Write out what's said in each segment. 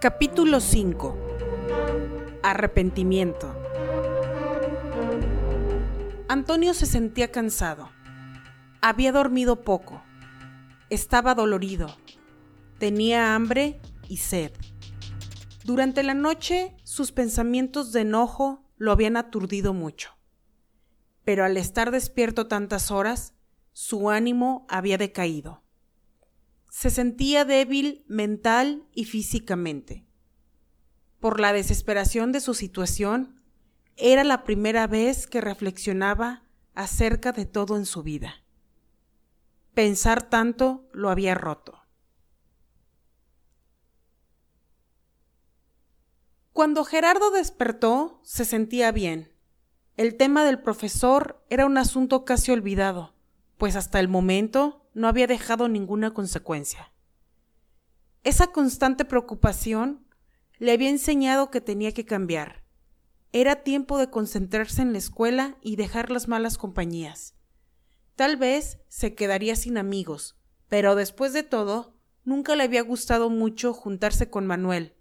Capítulo 5 Arrepentimiento Antonio se sentía cansado. Había dormido poco. Estaba dolorido. Tenía hambre y sed. Durante la noche sus pensamientos de enojo lo habían aturdido mucho. Pero al estar despierto tantas horas, su ánimo había decaído. Se sentía débil mental y físicamente. Por la desesperación de su situación, era la primera vez que reflexionaba acerca de todo en su vida. Pensar tanto lo había roto. Cuando Gerardo despertó, se sentía bien. El tema del profesor era un asunto casi olvidado, pues hasta el momento no había dejado ninguna consecuencia. Esa constante preocupación le había enseñado que tenía que cambiar. Era tiempo de concentrarse en la escuela y dejar las malas compañías. Tal vez se quedaría sin amigos, pero después de todo, nunca le había gustado mucho juntarse con Manuel.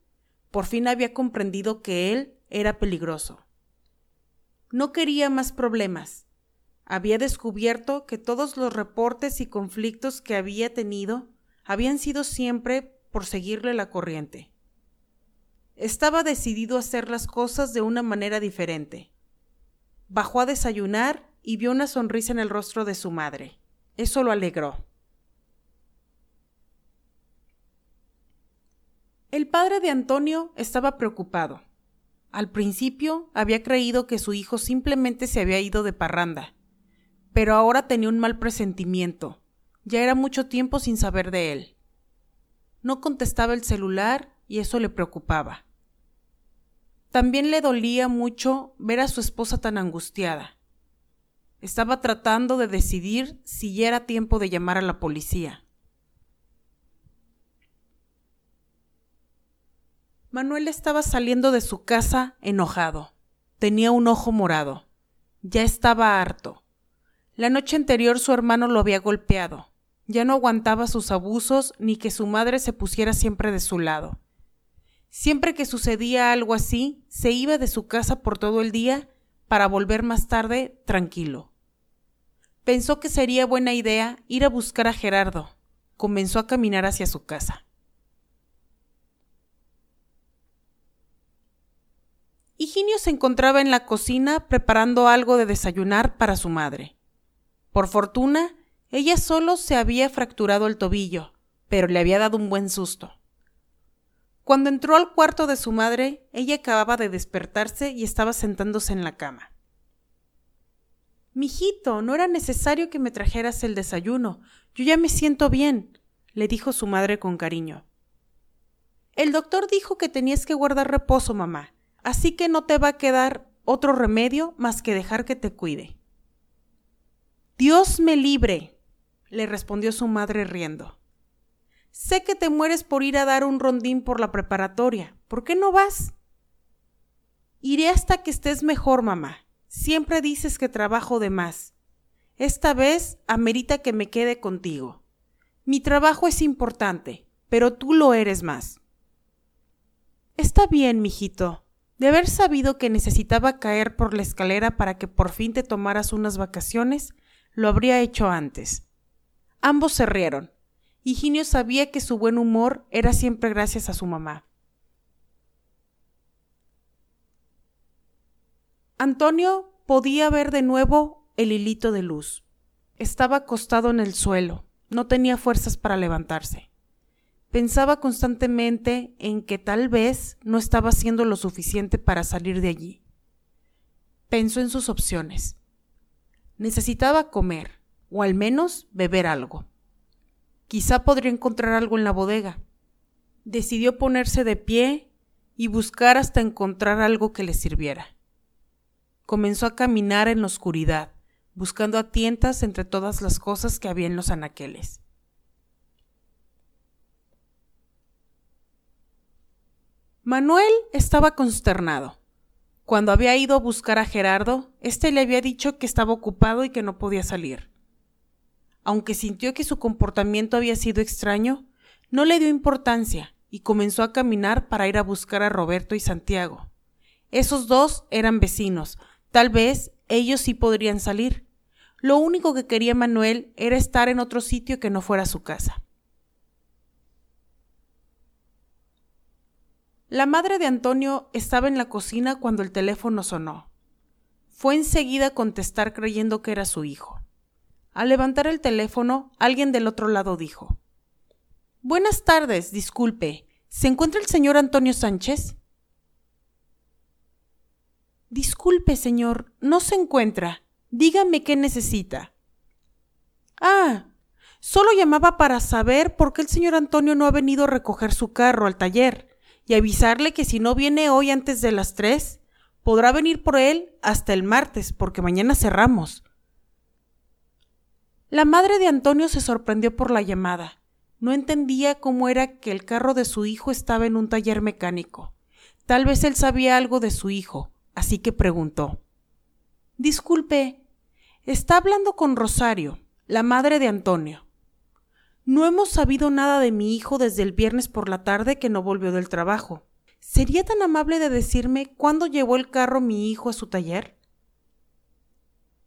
Por fin había comprendido que él era peligroso. No quería más problemas había descubierto que todos los reportes y conflictos que había tenido habían sido siempre por seguirle la corriente. Estaba decidido a hacer las cosas de una manera diferente. Bajó a desayunar y vio una sonrisa en el rostro de su madre. Eso lo alegró. El padre de Antonio estaba preocupado. Al principio había creído que su hijo simplemente se había ido de parranda pero ahora tenía un mal presentimiento. Ya era mucho tiempo sin saber de él. No contestaba el celular y eso le preocupaba. También le dolía mucho ver a su esposa tan angustiada. Estaba tratando de decidir si ya era tiempo de llamar a la policía. Manuel estaba saliendo de su casa enojado. Tenía un ojo morado. Ya estaba harto. La noche anterior su hermano lo había golpeado. Ya no aguantaba sus abusos ni que su madre se pusiera siempre de su lado. Siempre que sucedía algo así, se iba de su casa por todo el día para volver más tarde tranquilo. Pensó que sería buena idea ir a buscar a Gerardo. Comenzó a caminar hacia su casa. Higinio se encontraba en la cocina preparando algo de desayunar para su madre. Por fortuna, ella solo se había fracturado el tobillo, pero le había dado un buen susto. Cuando entró al cuarto de su madre, ella acababa de despertarse y estaba sentándose en la cama. Mijito, no era necesario que me trajeras el desayuno. Yo ya me siento bien, le dijo su madre con cariño. El doctor dijo que tenías que guardar reposo, mamá, así que no te va a quedar otro remedio más que dejar que te cuide. Dios me libre, le respondió su madre riendo. Sé que te mueres por ir a dar un rondín por la preparatoria. ¿Por qué no vas? Iré hasta que estés mejor, mamá. Siempre dices que trabajo de más. Esta vez amerita que me quede contigo. Mi trabajo es importante, pero tú lo eres más. Está bien, mijito. De haber sabido que necesitaba caer por la escalera para que por fin te tomaras unas vacaciones, lo habría hecho antes. Ambos se rieron. Higinio sabía que su buen humor era siempre gracias a su mamá. Antonio podía ver de nuevo el hilito de luz. Estaba acostado en el suelo, no tenía fuerzas para levantarse. Pensaba constantemente en que tal vez no estaba haciendo lo suficiente para salir de allí. Pensó en sus opciones. Necesitaba comer, o al menos beber algo. Quizá podría encontrar algo en la bodega. Decidió ponerse de pie y buscar hasta encontrar algo que le sirviera. Comenzó a caminar en la oscuridad, buscando a tientas entre todas las cosas que había en los anaqueles. Manuel estaba consternado. Cuando había ido a buscar a Gerardo, éste le había dicho que estaba ocupado y que no podía salir. Aunque sintió que su comportamiento había sido extraño, no le dio importancia y comenzó a caminar para ir a buscar a Roberto y Santiago. Esos dos eran vecinos, tal vez ellos sí podrían salir. Lo único que quería Manuel era estar en otro sitio que no fuera su casa. La madre de Antonio estaba en la cocina cuando el teléfono sonó. Fue enseguida a contestar creyendo que era su hijo. Al levantar el teléfono, alguien del otro lado dijo Buenas tardes, disculpe. ¿Se encuentra el señor Antonio Sánchez? Disculpe, señor, no se encuentra. Dígame qué necesita. Ah, solo llamaba para saber por qué el señor Antonio no ha venido a recoger su carro al taller y avisarle que si no viene hoy antes de las tres, podrá venir por él hasta el martes, porque mañana cerramos. La madre de Antonio se sorprendió por la llamada. No entendía cómo era que el carro de su hijo estaba en un taller mecánico. Tal vez él sabía algo de su hijo, así que preguntó. Disculpe, está hablando con Rosario, la madre de Antonio. No hemos sabido nada de mi hijo desde el viernes por la tarde que no volvió del trabajo. ¿Sería tan amable de decirme cuándo llevó el carro mi hijo a su taller?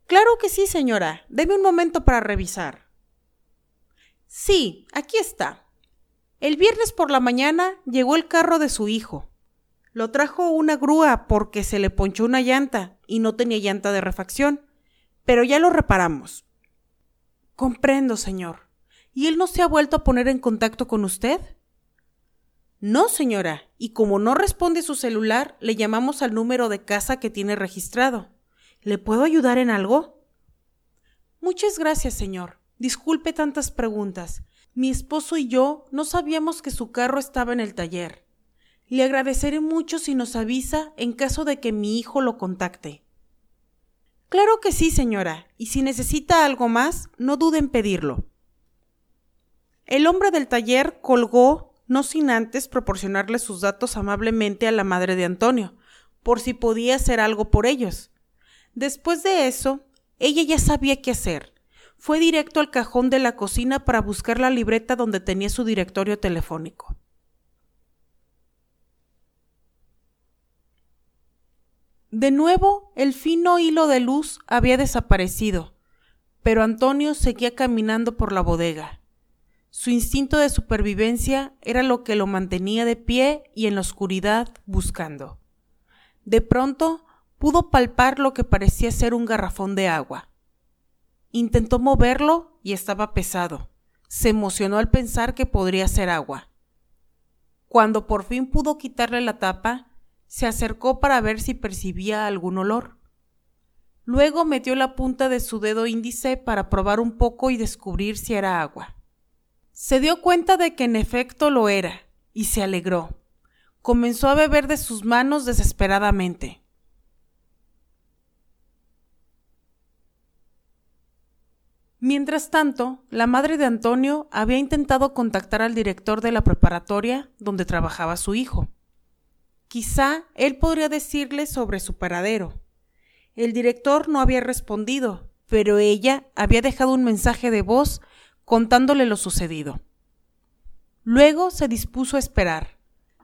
Claro que sí, señora. Deme un momento para revisar. Sí, aquí está. El viernes por la mañana llegó el carro de su hijo. Lo trajo una grúa porque se le ponchó una llanta y no tenía llanta de refacción, pero ya lo reparamos. Comprendo, señor. ¿Y él no se ha vuelto a poner en contacto con usted? No, señora, y como no responde su celular, le llamamos al número de casa que tiene registrado. ¿Le puedo ayudar en algo? Muchas gracias, señor. Disculpe tantas preguntas. Mi esposo y yo no sabíamos que su carro estaba en el taller. Le agradeceré mucho si nos avisa en caso de que mi hijo lo contacte. Claro que sí, señora, y si necesita algo más, no dude en pedirlo. El hombre del taller colgó, no sin antes proporcionarle sus datos amablemente a la madre de Antonio, por si podía hacer algo por ellos. Después de eso, ella ya sabía qué hacer. Fue directo al cajón de la cocina para buscar la libreta donde tenía su directorio telefónico. De nuevo, el fino hilo de luz había desaparecido, pero Antonio seguía caminando por la bodega. Su instinto de supervivencia era lo que lo mantenía de pie y en la oscuridad buscando. De pronto pudo palpar lo que parecía ser un garrafón de agua. Intentó moverlo y estaba pesado. Se emocionó al pensar que podría ser agua. Cuando por fin pudo quitarle la tapa, se acercó para ver si percibía algún olor. Luego metió la punta de su dedo índice para probar un poco y descubrir si era agua. Se dio cuenta de que en efecto lo era, y se alegró. Comenzó a beber de sus manos desesperadamente. Mientras tanto, la madre de Antonio había intentado contactar al director de la preparatoria donde trabajaba su hijo. Quizá él podría decirle sobre su paradero. El director no había respondido, pero ella había dejado un mensaje de voz contándole lo sucedido. Luego se dispuso a esperar.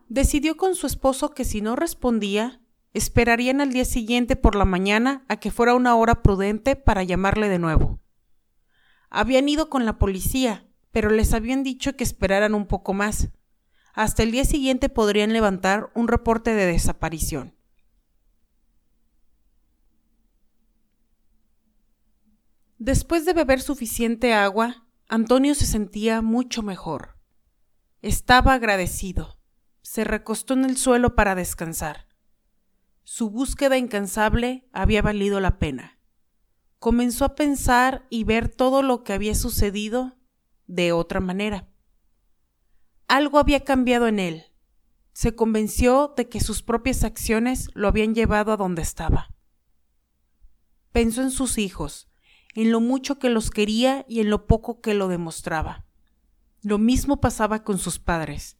Decidió con su esposo que si no respondía, esperarían al día siguiente por la mañana a que fuera una hora prudente para llamarle de nuevo. Habían ido con la policía, pero les habían dicho que esperaran un poco más. Hasta el día siguiente podrían levantar un reporte de desaparición. Después de beber suficiente agua, Antonio se sentía mucho mejor. Estaba agradecido. Se recostó en el suelo para descansar. Su búsqueda incansable había valido la pena. Comenzó a pensar y ver todo lo que había sucedido de otra manera. Algo había cambiado en él. Se convenció de que sus propias acciones lo habían llevado a donde estaba. Pensó en sus hijos, en lo mucho que los quería y en lo poco que lo demostraba. Lo mismo pasaba con sus padres.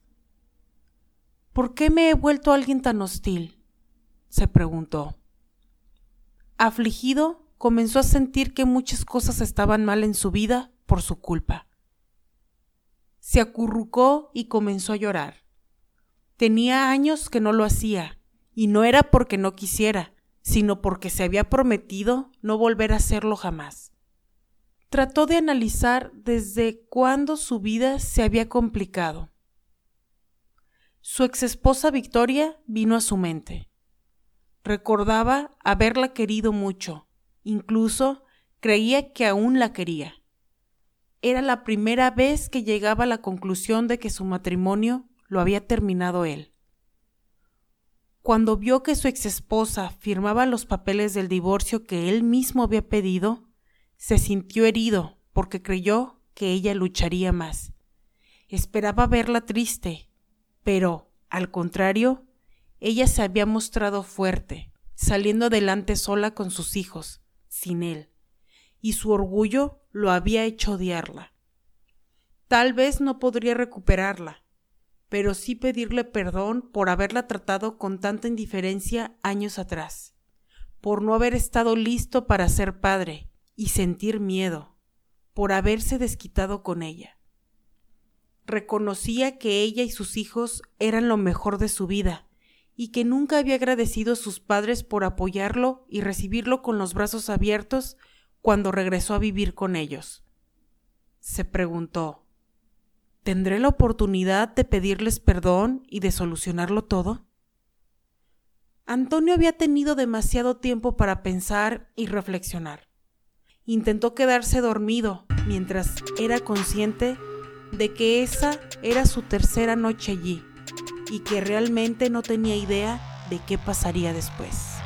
¿Por qué me he vuelto alguien tan hostil? se preguntó. Afligido, comenzó a sentir que muchas cosas estaban mal en su vida por su culpa. Se acurrucó y comenzó a llorar. Tenía años que no lo hacía, y no era porque no quisiera, sino porque se había prometido no volver a hacerlo jamás. Trató de analizar desde cuándo su vida se había complicado. Su exesposa Victoria vino a su mente. Recordaba haberla querido mucho, incluso creía que aún la quería. Era la primera vez que llegaba a la conclusión de que su matrimonio lo había terminado él. Cuando vio que su exesposa firmaba los papeles del divorcio que él mismo había pedido, se sintió herido porque creyó que ella lucharía más. Esperaba verla triste, pero, al contrario, ella se había mostrado fuerte, saliendo adelante sola con sus hijos, sin él, y su orgullo lo había hecho odiarla. Tal vez no podría recuperarla, pero sí pedirle perdón por haberla tratado con tanta indiferencia años atrás, por no haber estado listo para ser padre y sentir miedo, por haberse desquitado con ella. Reconocía que ella y sus hijos eran lo mejor de su vida, y que nunca había agradecido a sus padres por apoyarlo y recibirlo con los brazos abiertos cuando regresó a vivir con ellos. Se preguntó ¿Tendré la oportunidad de pedirles perdón y de solucionarlo todo? Antonio había tenido demasiado tiempo para pensar y reflexionar. Intentó quedarse dormido mientras era consciente de que esa era su tercera noche allí y que realmente no tenía idea de qué pasaría después.